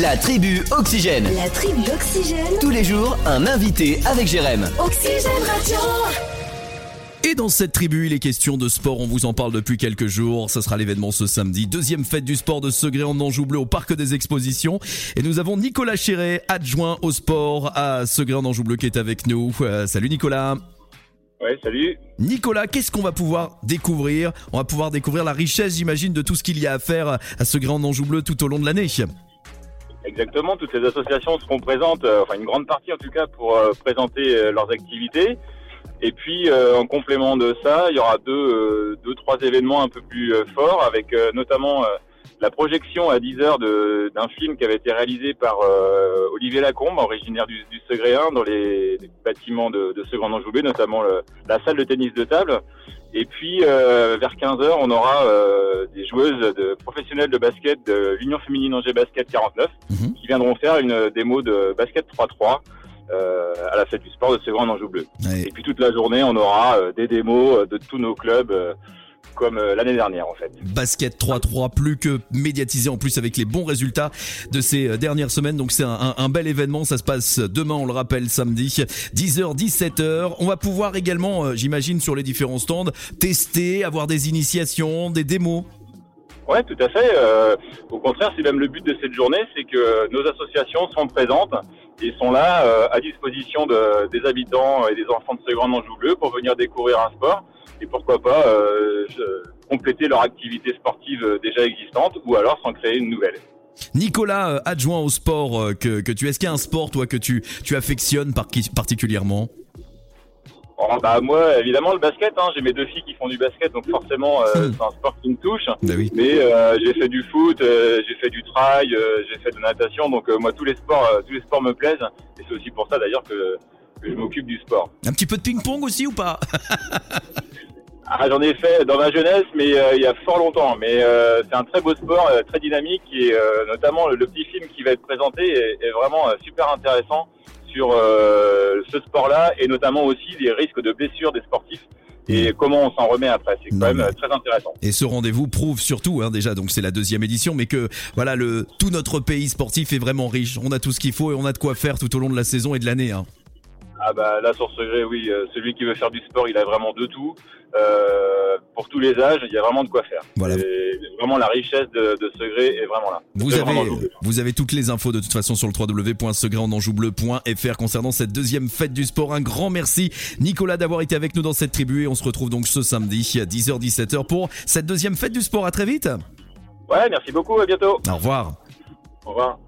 La tribu Oxygène. La tribu Oxygène. Tous les jours, un invité avec Jérém. Oxygène Radio. Et dans cette tribu, il est question de sport, on vous en parle depuis quelques jours, ça sera l'événement ce samedi, deuxième fête du sport de Segré en Anjou Bleu au Parc des Expositions. Et nous avons Nicolas Chéret, adjoint au sport à Segré en Anjou Bleu qui est avec nous. Euh, salut Nicolas Ouais, salut. Nicolas, qu'est-ce qu'on va pouvoir découvrir? On va pouvoir découvrir la richesse, j'imagine, de tout ce qu'il y a à faire à Segré en Anjou Bleu tout au long de l'année. Exactement, toutes les associations seront présentes, euh, enfin une grande partie en tout cas, pour euh, présenter euh, leurs activités. Et puis en complément de ça, il y aura deux, deux trois événements un peu plus forts, avec notamment la projection à 10 heures d'un film qui avait été réalisé par Olivier Lacombe, originaire du, du Segréen, dans les, bâtiments de, de Segrand Anjoubé, notamment la salle de tennis de table. Et puis euh, vers 15 heures, on aura euh, des joueuses de professionnelles de basket de l'Union féminine Angers Basket 49 Mhm. qui viendront faire une démo de basket 3-3 euh, à la fête du sport de Sévran en Anjou Bleu. Ouais. Et puis toute la journée, on aura euh, des démos euh, de tous nos clubs euh, comme euh, l'année dernière en fait. Basket 3-3 plus que médiatisé en plus avec les bons résultats de ces euh, dernières semaines. Donc c'est un, un- un bel événement. Ça se passe demain, on le rappelle, samedi, 10h, 17h. On va pouvoir également, euh, j'imagine, sur les différents stands, tester, avoir des initiations, des démos. Ouais, tout à fait. Euh, au contraire, c'est même le but de cette journée, c'est que nos associations sont présentes et sont là euh, à disposition de- des habitants et des enfants de Ségrand Anjou Bleu pour venir découvrir un sport et pourquoi pas euh, compléter leur activité sportive euh, déjà existante ou alors s'en créer une nouvelle. Nicolas, euh, adjoint au sport euh, que, que tu es, est-ce qu'il y a un sport, toi, que tu, tu affectionnes par- particulièrement? Oh, bah moi, évidemment, le basket. Hein, j'ai mes deux filles qui font du basket, donc forcément, euh, Hmm. c'est un sport qui me touche. Bah oui. Mais euh, j'ai fait du foot, euh, j'ai fait du trail, euh, j'ai fait de la natation, donc euh, moi tous les sports, euh, tous les sports me plaisent. Et c'est aussi pour ça d'ailleurs que, que je m'occupe du sport. Un petit peu de ping-pong aussi ou pas? Ah, j'en ai fait dans ma jeunesse, mais euh, il y a fort longtemps. Mais euh, c'est un très beau sport, euh, très dynamique, et euh, notamment le, le petit film qui va être présenté est, est vraiment super intéressant sur euh, ce sport-là, et notamment aussi les risques de blessures des sportifs et comment on s'en remet après. C'est quand Non, même très intéressant. Et ce rendez-vous prouve surtout, hein, déjà, donc c'est la deuxième édition, mais que voilà, le tout notre pays sportif est vraiment riche. On a tout ce qu'il faut et on a de quoi faire tout au long de la saison et de l'année. Hein. Ah bah là sur ce gré, oui, euh, celui qui veut faire du sport, il a vraiment de tout. Euh, pour tous les âges, il y a vraiment de quoi faire. Voilà. Et vraiment la richesse de, de ce gré est vraiment là. Vous avez, vraiment double. vous avez toutes les infos de toute façon sur le www.segrandanjoubleu.fr concernant cette deuxième fête du sport. Un grand merci Nicolas d'avoir été avec nous dans cette tribu et on se retrouve donc ce samedi à 10h-17h pour cette deuxième fête du sport. À très vite. Ouais, merci beaucoup, à bientôt. Au revoir. Au revoir.